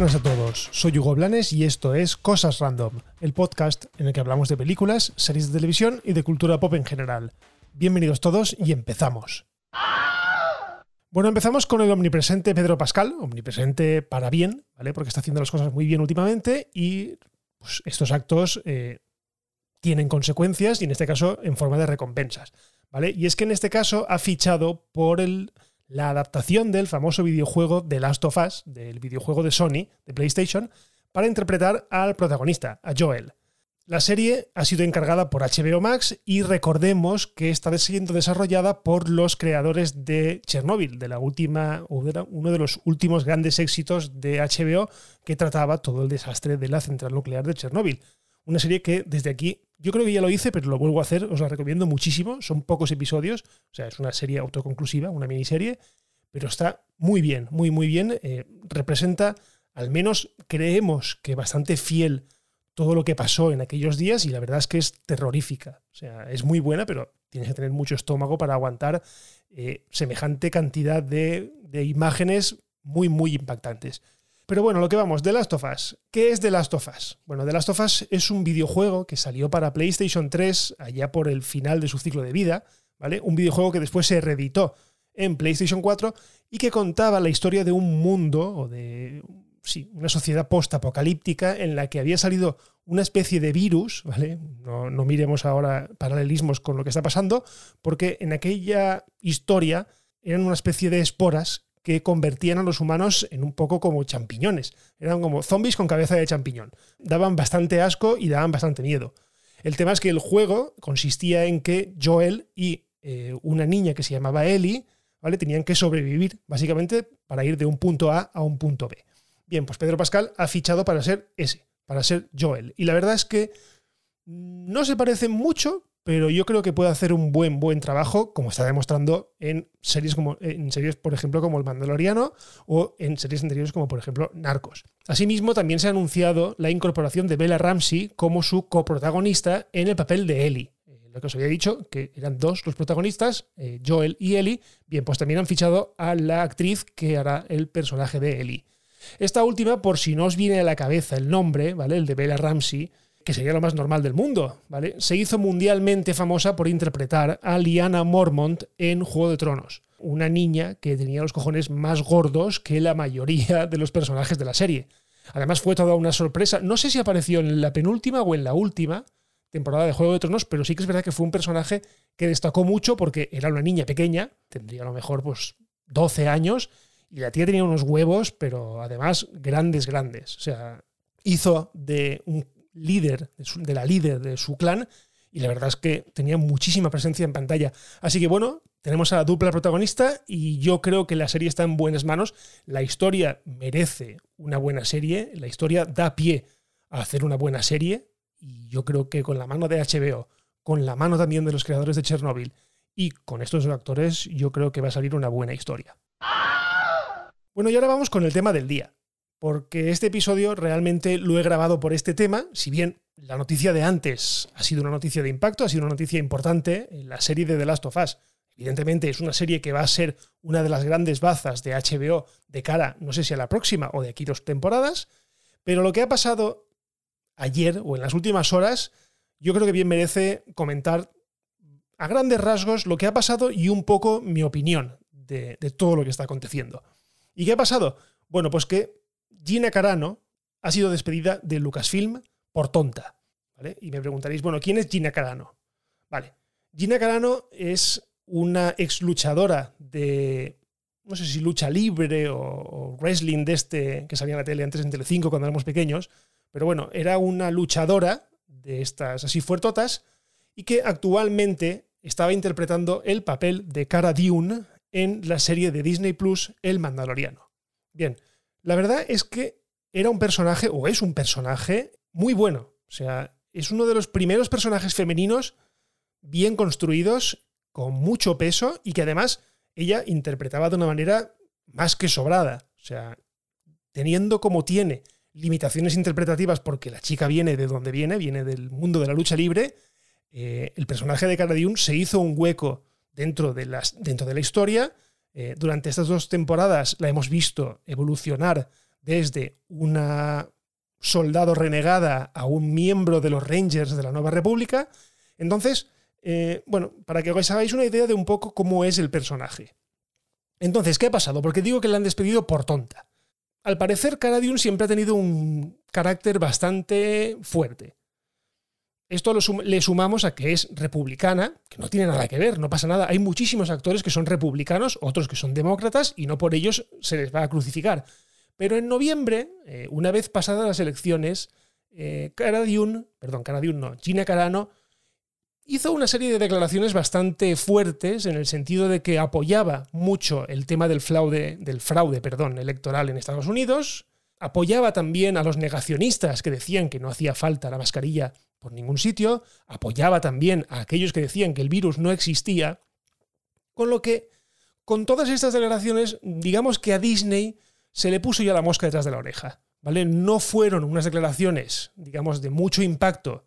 buenas a todos, soy Hugo Blanes y esto es Cosas Random, el podcast en el que hablamos de películas, series de televisión y de cultura pop en general. Bienvenidos todos y empezamos. Bueno, empezamos con el omnipresente Pedro Pascal, omnipresente para bien, ¿vale? Porque está haciendo las cosas muy bien últimamente y pues, estos actos eh, tienen consecuencias y en este caso en forma de recompensas, ¿vale? Y es que en este caso ha fichado por el la adaptación del famoso videojuego The Last of Us, del videojuego de Sony, de PlayStation, para interpretar al protagonista, a Joel. La serie ha sido encargada por HBO Max y recordemos que está siendo desarrollada por los creadores de Chernobyl, de la última, uno de los últimos grandes éxitos de HBO que trataba todo el desastre de la central nuclear de Chernobyl. Una serie que desde aquí, yo creo que ya lo hice, pero lo vuelvo a hacer, os la recomiendo muchísimo. Son pocos episodios, o sea, es una serie autoconclusiva, una miniserie, pero está muy bien, muy, muy bien. Eh, representa, al menos creemos que bastante fiel todo lo que pasó en aquellos días y la verdad es que es terrorífica. O sea, es muy buena, pero tienes que tener mucho estómago para aguantar eh, semejante cantidad de, de imágenes muy, muy impactantes. Pero bueno, lo que vamos, The Last of Us. ¿Qué es The Last of Us? Bueno, The Last of Us es un videojuego que salió para PlayStation 3 allá por el final de su ciclo de vida, ¿vale? Un videojuego que después se reeditó en PlayStation 4 y que contaba la historia de un mundo o de sí, una sociedad post-apocalíptica en la que había salido una especie de virus, ¿vale? No, no miremos ahora paralelismos con lo que está pasando, porque en aquella historia eran una especie de esporas que convertían a los humanos en un poco como champiñones. Eran como zombies con cabeza de champiñón. Daban bastante asco y daban bastante miedo. El tema es que el juego consistía en que Joel y eh, una niña que se llamaba Ellie ¿vale? tenían que sobrevivir, básicamente, para ir de un punto A a un punto B. Bien, pues Pedro Pascal ha fichado para ser ese, para ser Joel. Y la verdad es que no se parecen mucho, pero yo creo que puede hacer un buen, buen trabajo, como está demostrando en series, como, en series, por ejemplo, como El Mandaloriano o en series anteriores como, por ejemplo, Narcos. Asimismo, también se ha anunciado la incorporación de Bella Ramsey como su coprotagonista en el papel de Ellie. Eh, lo que os había dicho, que eran dos los protagonistas, eh, Joel y Ellie. Bien, pues también han fichado a la actriz que hará el personaje de Ellie. Esta última, por si no os viene a la cabeza el nombre, ¿vale? El de Bella Ramsey, que sería lo más normal del mundo, ¿vale? Se hizo mundialmente famosa por interpretar a Lyanna Mormont en Juego de Tronos, una niña que tenía los cojones más gordos que la mayoría de los personajes de la serie. Además fue toda una sorpresa, no sé si apareció en la penúltima o en la última temporada de Juego de Tronos, pero sí que es verdad que fue un personaje que destacó mucho porque era una niña pequeña, tendría a lo mejor pues 12 años, y la tía tenía unos huevos, pero además grandes, grandes. O sea, hizo de un líder, de, la líder de su clan, y la verdad es que tenía muchísima presencia en pantalla. Así que bueno, tenemos a la dupla protagonista y yo creo que la serie está en buenas manos. La historia merece una buena serie, la historia da pie a hacer una buena serie y yo creo que con la mano de HBO, con la mano también de los creadores de Chernobyl y con estos actores, yo creo que va a salir una buena historia. Bueno, y ahora vamos con el tema del día porque este episodio realmente lo he grabado por este tema, si bien la noticia de antes ha sido una noticia de impacto, ha sido una noticia importante, en la serie de The Last of Us. Evidentemente es una serie que va a ser una de las grandes bazas de HBO de cara, no sé si a la próxima o de aquí dos temporadas, pero lo que ha pasado ayer o en las últimas horas, yo creo que bien merece comentar a grandes rasgos lo que ha pasado y un poco mi opinión de, de todo lo que está aconteciendo. ¿Y qué ha pasado? Bueno, pues que Gina Carano ha sido despedida de Lucasfilm por tonta. ¿vale? Y me preguntaréis, bueno, ¿quién es Gina Carano? Vale. Gina Carano es una ex luchadora de, no sé si lucha libre o, wrestling de este que salía en la tele antes en Telecinco cuando éramos pequeños, pero bueno, era una luchadora de estas así fuertotas y que actualmente estaba interpretando el papel de Cara Dune en la serie de Disney Plus El Mandaloriano. Bien, la verdad es que era un personaje, o es un personaje, muy bueno. O sea, es uno de los primeros personajes femeninos bien construidos, con mucho peso, y que además ella interpretaba de una manera más que sobrada. O sea, teniendo como tiene limitaciones interpretativas porque la chica viene de donde viene, viene del mundo de la lucha libre, eh, el personaje de Cara se hizo un hueco dentro de, las, dentro de la historia eh, durante estas dos temporadas la hemos visto evolucionar desde una soldado renegada a un miembro de los Rangers de la Nueva República. Entonces, eh, bueno, para que os hagáis una idea de un poco cómo es el personaje. Entonces, ¿qué ha pasado? Porque digo que la han despedido por tonta. Al parecer, Cara Dune siempre ha tenido un carácter bastante fuerte. Esto le sumamos a que es republicana, que no tiene nada que ver, no pasa nada. Hay muchísimos actores que son republicanos, otros que son demócratas, y no por ellos se les va a crucificar. Pero en noviembre, eh, una vez pasadas las elecciones, eh, perdón, Cara no, Gina Carano, hizo una serie de declaraciones bastante fuertes en el sentido de que apoyaba mucho el tema del fraude, del fraude perdón, electoral en Estados Unidos, apoyaba también a los negacionistas que decían que no hacía falta la mascarilla por ningún sitio, apoyaba también a aquellos que decían que el virus no existía, con lo que, con todas estas declaraciones, digamos que a Disney se le puso ya la mosca detrás de la oreja. ¿Vale? No fueron unas declaraciones, digamos, de mucho impacto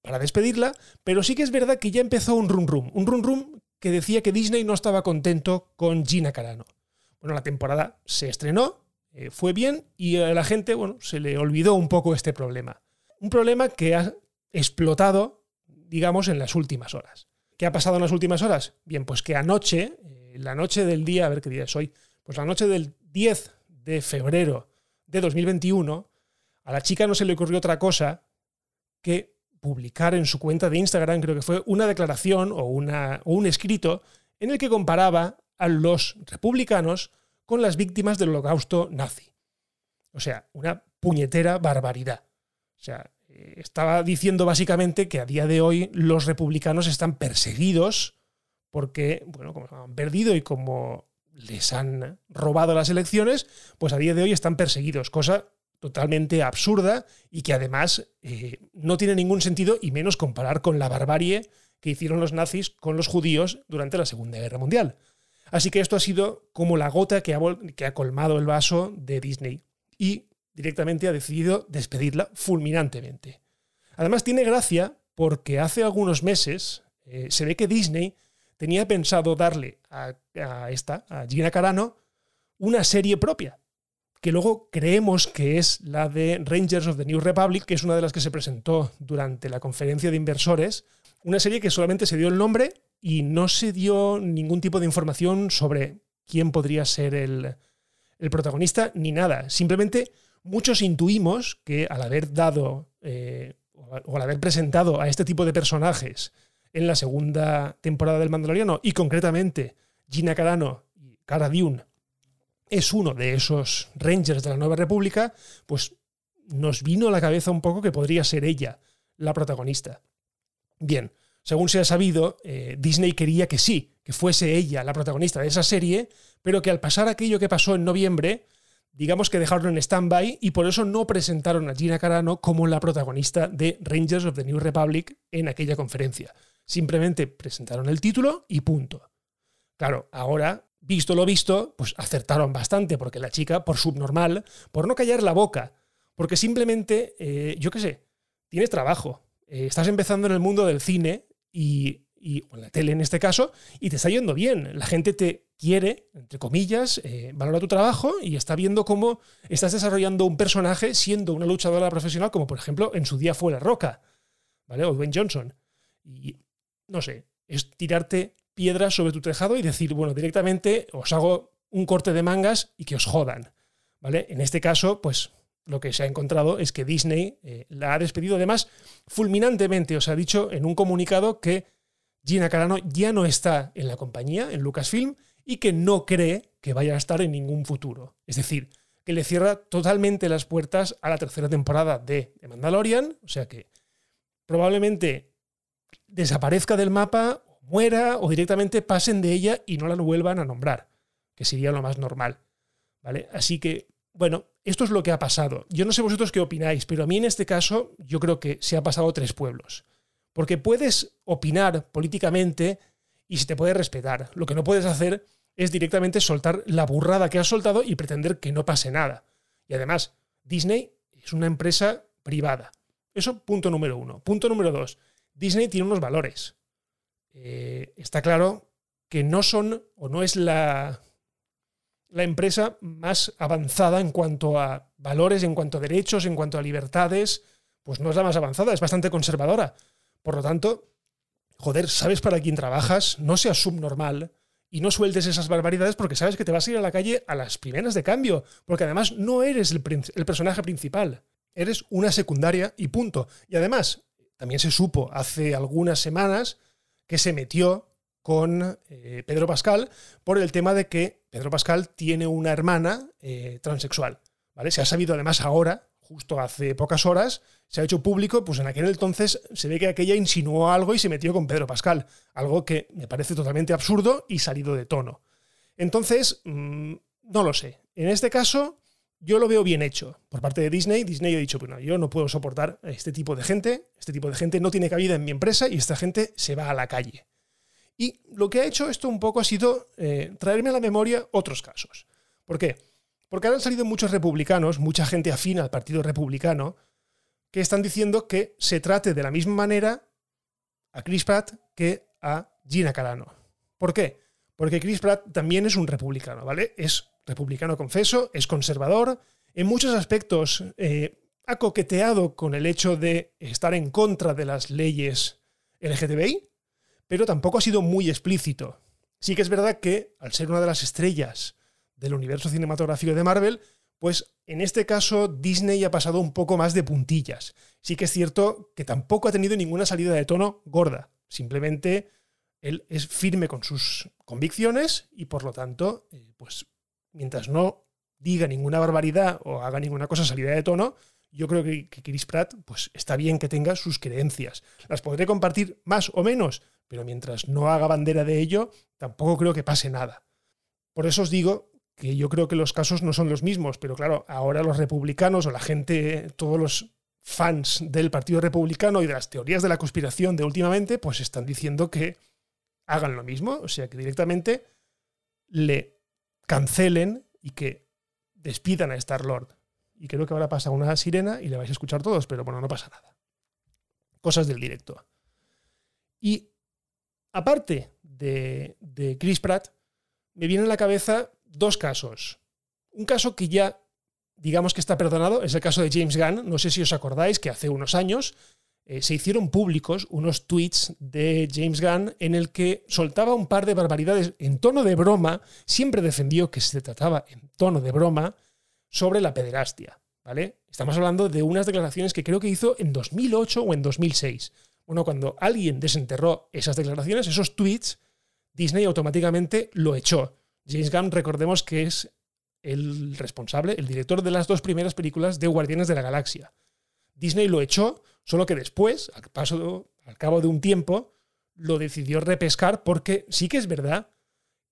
para despedirla, pero sí que es verdad que ya empezó un rum rum, un rum rum que decía que Disney no estaba contento con Gina Carano. Bueno, la temporada se estrenó, eh, fue bien y a la gente, bueno, se le olvidó un poco este problema. Un problema que ha explotado, digamos, en las últimas horas. ¿Qué ha pasado en las últimas horas? Bien, pues que anoche, eh, la noche del día, a ver qué día es hoy, pues la noche del 10 de febrero de 2021, a la chica no se le ocurrió otra cosa que publicar en su cuenta de Instagram, creo que fue una declaración o, una, un escrito en el que comparaba a los republicanos con las víctimas del holocausto nazi. O sea, una puñetera barbaridad. O sea, eh, estaba diciendo básicamente que a día de hoy los republicanos están perseguidos porque, bueno, como han perdido y como les han robado las elecciones, pues a día de hoy están perseguidos, cosa totalmente absurda y que además eh, no tiene ningún sentido y menos comparar con la barbarie que hicieron los nazis con los judíos durante la Segunda Guerra Mundial. Así que esto ha sido como la gota que ha, colmado el vaso de Disney y directamente ha decidido despedirla fulminantemente. Además tiene gracia porque hace algunos meses eh, se ve que Disney tenía pensado darle a, a esta, a Gina Carano, una serie propia que luego creemos que es la de Rangers of the New Republic, que es una de las que se presentó durante la conferencia de inversores, una serie que solamente se dio el nombre y no se dio ningún tipo de información sobre quién podría ser el, protagonista ni nada. Simplemente muchos intuimos que al haber dado eh, o al haber presentado a este tipo de personajes en la segunda temporada del Mandaloriano y concretamente Gina Carano y Cara Dune es uno de esos Rangers de la Nueva República, pues nos vino a la cabeza un poco que podría ser ella la protagonista. Bien, según se ha sabido, eh, Disney quería que sí, que fuese ella la protagonista de esa serie, pero que al pasar aquello que pasó en noviembre, digamos que dejaron en stand-by y por eso no presentaron a Gina Carano como la protagonista de Rangers of the New Republic en aquella conferencia. Simplemente presentaron el título y punto. Claro, ahora visto lo visto, pues acertaron bastante, porque la chica, por subnormal, por no callar la boca, porque simplemente, eh, yo qué sé, tienes trabajo, eh, estás empezando en el mundo del cine y, o en la tele en este caso, y te está yendo bien. La gente te quiere, entre comillas, eh, valora tu trabajo y está viendo cómo estás desarrollando un personaje siendo una luchadora profesional, como por ejemplo en su día fue La Roca, ¿vale? O Dwayne Johnson. Y no sé, es tirarte piedras sobre tu tejado y decir, bueno, directamente os hago un corte de mangas y que os jodan. ¿Vale? En este caso, pues lo que se ha encontrado es que Disney eh, la ha despedido además fulminantemente. Os ha dicho en un comunicado que Gina Carano ya no está en la compañía, en Lucasfilm, y que no cree que vaya a estar en ningún futuro. Es decir, que le cierra totalmente las puertas a la tercera temporada de The Mandalorian, o sea que probablemente desaparezca del mapa muera o directamente pasen de ella y no la vuelvan a nombrar, que sería lo más normal. ¿Vale? Así que, bueno, esto es lo que ha pasado. Yo no sé vosotros qué opináis, pero a mí en este caso yo creo que se ha pasado tres pueblos. Porque puedes opinar políticamente y se te puede respetar. Lo que no puedes hacer es directamente soltar la burrada que has soltado y pretender que no pase nada. Y además, Disney es una empresa privada. Eso punto número uno. Punto número dos. Disney tiene unos valores. Eh, está claro que no son o no es la, la empresa más avanzada en cuanto a valores, en cuanto a derechos, en cuanto a libertades, pues no es la más avanzada, es bastante conservadora. Por lo tanto, joder, sabes para quién trabajas, no seas subnormal y no sueltes esas barbaridades porque sabes que te vas a ir a la calle a las primeras de cambio, porque además no eres el, personaje principal, eres una secundaria y punto. Y además, también se supo hace algunas semanas que se metió con eh, Pedro Pascal por el tema de que Pedro Pascal tiene una hermana eh, transexual. ¿vale? Se ha sabido además ahora, justo hace pocas horas, se ha hecho público, pues en aquel entonces se ve que aquella insinuó algo y se metió con Pedro Pascal, algo que me parece totalmente absurdo y salido de tono. Entonces, mm, no lo sé. En este caso, yo lo veo bien hecho por parte de Disney. Disney ha dicho, bueno, yo no puedo soportar este tipo de gente, este tipo de gente no tiene cabida en mi empresa y esta gente se va a la calle. Y lo que ha hecho esto un poco ha sido eh, traerme a la memoria otros casos. ¿Por qué? Porque han salido muchos republicanos, mucha gente afina al Partido Republicano, que están diciendo que se trate de la misma manera a Chris Pratt que a Gina Carano. ¿Por qué? Porque Chris Pratt también es un republicano, ¿vale? Es republicano confeso, es conservador, en muchos aspectos eh, ha coqueteado con el hecho de estar en contra de las leyes LGTBI, pero tampoco ha sido muy explícito. Sí que es verdad que, al ser una de las estrellas del universo cinematográfico de Marvel, pues en este caso Disney ha pasado un poco más de puntillas. Sí que es cierto que tampoco ha tenido ninguna salida de tono gorda. Simplemente él es firme con sus convicciones y por lo tanto, eh, pues mientras no diga ninguna barbaridad o haga ninguna cosa salida de tono, yo creo que, Chris Pratt pues, está bien que tenga sus creencias. Las podré compartir más o menos, pero mientras no haga bandera de ello, tampoco creo que pase nada. Por eso os digo que yo creo que los casos no son los mismos, pero claro, ahora los republicanos o la gente, todos los fans del Partido Republicano y de las teorías de la conspiración de últimamente, pues están diciendo que hagan lo mismo, o sea, que directamente le cancelen y que despidan a Star-Lord. Y creo que ahora pasa una sirena y le vais a escuchar todos, pero bueno, no pasa nada. Cosas del directo. Y aparte de, Chris Pratt, me vienen a la cabeza dos casos. Un caso que ya, digamos que está perdonado, es el caso de James Gunn. No sé si os acordáis que hace unos años eh, se hicieron públicos unos tweets de James Gunn en el que soltaba un par de barbaridades en tono de broma. Siempre defendió que se trataba en tono de broma sobre la pederastia. ¿vale? Estamos hablando de unas declaraciones que creo que hizo en 2008 o en 2006. Bueno, cuando alguien desenterró esas declaraciones, esos tweets, Disney automáticamente lo echó. James Gunn, recordemos que es el responsable, el director de las dos primeras películas de Guardianes de la Galaxia. Disney lo echó, solo que después, al, paso, al cabo de un tiempo, lo decidió repescar porque sí que es verdad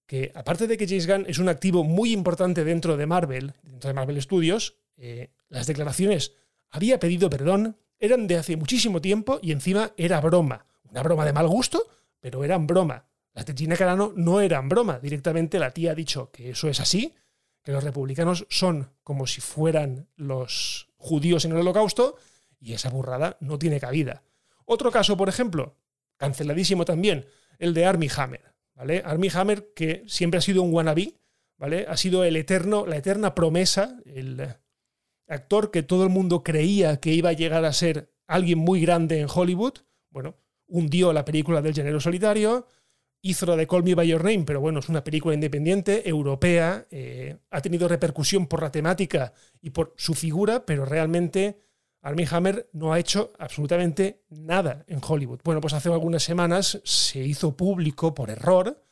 que, aparte de que James Gunn es un activo muy importante dentro de Marvel, dentro de Marvel Studios, eh, las declaraciones había pedido perdón, eran de hace muchísimo tiempo y encima era broma. Una broma de mal gusto, pero eran broma. Las de Gina Carano no eran broma. Directamente la tía ha dicho que eso es así, que los republicanos son como si fueran los judíos en el holocausto y esa burrada no tiene cabida. Otro caso, por ejemplo, canceladísimo también, el de Armie Hammer. ¿vale? Armie Hammer, que siempre ha sido un wannabe, ¿vale? Ha sido el eterno, la eterna promesa, el, actor que todo el mundo creía que iba a llegar a ser alguien muy grande en Hollywood, bueno, hundió la película del género solitario, hizo la de Call Me By Your Name, pero bueno, es una película independiente, europea, eh, ha tenido repercusión por la temática y por su figura, pero realmente Armie Hammer no ha hecho absolutamente nada en Hollywood. Bueno, pues hace algunas semanas se hizo público por error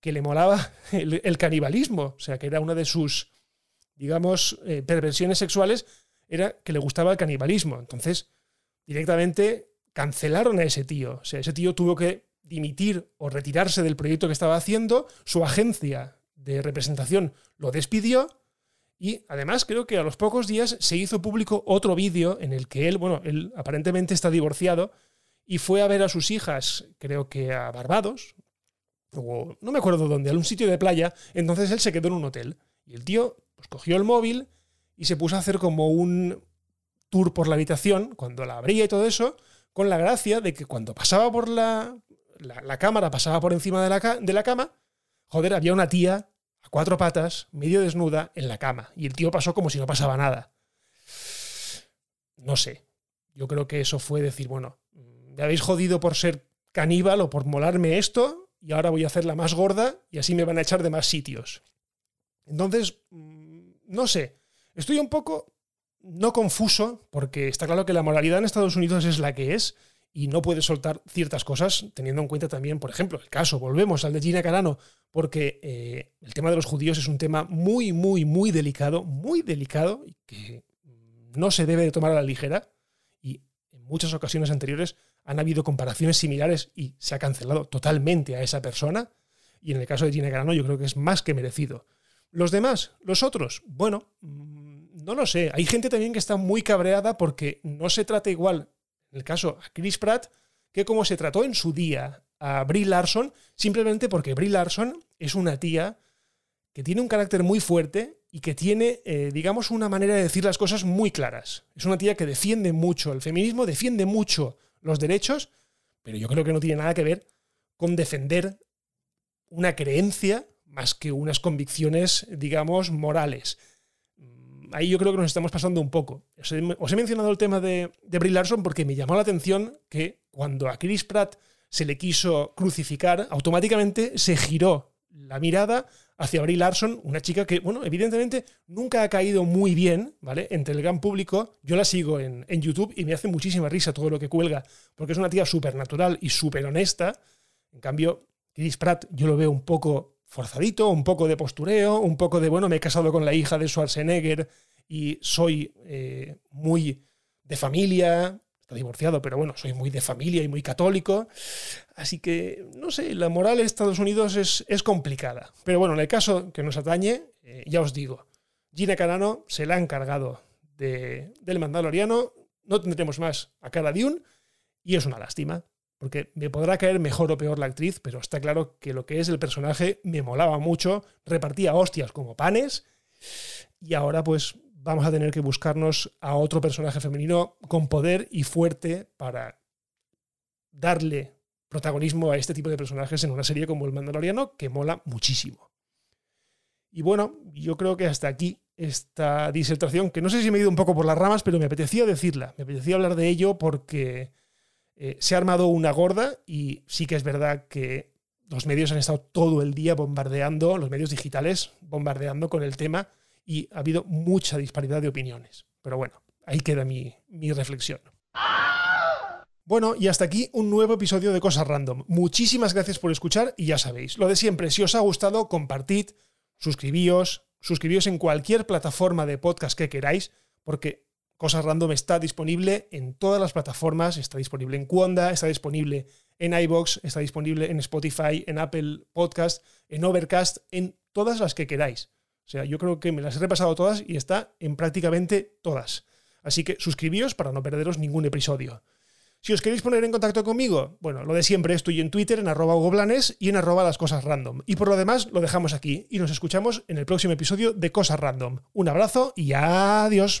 que le molaba el, el canibalismo, o sea, que era una de sus digamos, eh, perversiones sexuales era que le gustaba el canibalismo. Entonces, directamente cancelaron a ese tío. O sea, ese tío tuvo que dimitir o retirarse del proyecto que estaba haciendo. Su agencia de representación lo despidió. Y además creo que a los pocos días se hizo público otro vídeo en el que él, bueno, él aparentemente está divorciado y fue a ver a sus hijas, creo que a Barbados, o no me acuerdo dónde, a un sitio de playa. Entonces él se quedó en un hotel. Y el tío pues cogió el móvil y se puso a hacer como un tour por la habitación, cuando la abría y todo eso, con la gracia de que cuando pasaba por la, la, cámara, pasaba por encima de la, de la cama, joder, había una tía a cuatro patas, medio desnuda, en la cama. Y el tío pasó como si no pasaba nada. No sé. Yo creo que eso fue decir, bueno, me habéis jodido por ser caníbal o por molarme esto, y ahora voy a hacerla más gorda y así me van a echar de más sitios. Entonces, no sé, estoy un poco no confuso, porque está claro que la moralidad en Estados Unidos es la que es y no puede soltar ciertas cosas, teniendo en cuenta también, por ejemplo, el caso, volvemos al de Gina Carano, porque eh, el tema de los judíos es un tema muy, muy, muy delicado, muy delicado, y que no se debe de tomar a la ligera, y en muchas ocasiones anteriores han habido comparaciones similares y se ha cancelado totalmente a esa persona, y en el caso de Gina Carano yo creo que es más que merecido. Los demás, los otros, bueno, mm, no lo sé. Hay gente también que está muy cabreada porque no se trata igual, en el caso a Chris Pratt, que como se trató en su día a Brie Larson, simplemente porque Brie Larson es una tía que tiene un carácter muy fuerte y que tiene, eh, digamos, una manera de decir las cosas muy claras. Es una tía que defiende mucho el feminismo, defiende mucho los derechos, pero yo creo que no tiene nada que ver con defender una creencia más que unas convicciones, digamos, morales. Mm, ahí yo creo que nos estamos pasando un poco. Os he, mencionado el tema de, de Brie Larson porque me llamó la atención que cuando a Chris Pratt se le quiso crucificar, automáticamente se giró la mirada hacia Brie Larson, una chica que, bueno, evidentemente nunca ha caído muy bien, ¿vale? Entre el gran público. Yo la sigo en, en YouTube y me hace muchísima risa todo lo que cuelga, porque es una tía súper natural y súper honesta. En cambio, Chris Pratt yo lo veo un poco forzadito, un poco de postureo, un poco de, bueno, me he casado con la hija de Schwarzenegger y soy eh, muy de familia, está divorciado, pero bueno, soy muy de familia y muy católico. Así que, no sé, la moral en Estados Unidos es, es complicada. Pero bueno, en el caso que nos atañe, eh, ya os digo, Gina Carano se la ha encargado de, del Mandaloriano, no tendremos más a cada Dune, y es una lástima porque me podrá caer mejor o peor la actriz, pero está claro que lo que es el personaje me molaba mucho, repartía hostias como panes, y ahora pues vamos a tener que buscarnos a otro personaje femenino con poder y fuerte para darle protagonismo a este tipo de personajes en una serie como El Mandaloriano, que mola muchísimo. Y bueno, yo creo que hasta aquí esta disertación, que no sé si me he ido un poco por las ramas, pero me apetecía decirla, me apetecía hablar de ello porque eh, se ha armado una gorda y sí que es verdad que los medios han estado todo el día bombardeando, los medios digitales bombardeando con el tema y ha habido mucha disparidad de opiniones. Pero bueno, ahí queda mi, mi reflexión. Bueno, y hasta aquí un nuevo episodio de Cosas Random. Muchísimas gracias por escuchar y ya sabéis, lo de siempre, si os ha gustado, compartid, suscribíos, suscribíos en cualquier plataforma de podcast que queráis, porque Cosas Random está disponible en todas las plataformas, está disponible en Quanda, está disponible en iBox, está disponible en Spotify, en Apple Podcast, en Overcast, en todas las que queráis. O sea, yo creo que me las he repasado todas y está en prácticamente todas. Así que suscribíos para no perderos ningún episodio. Si os queréis poner en contacto conmigo, bueno, lo de siempre estoy en Twitter en arroba goblanes y en arroba las cosas random. Y por lo demás lo dejamos aquí y nos escuchamos en el próximo episodio de Cosas Random. Un abrazo y adiós.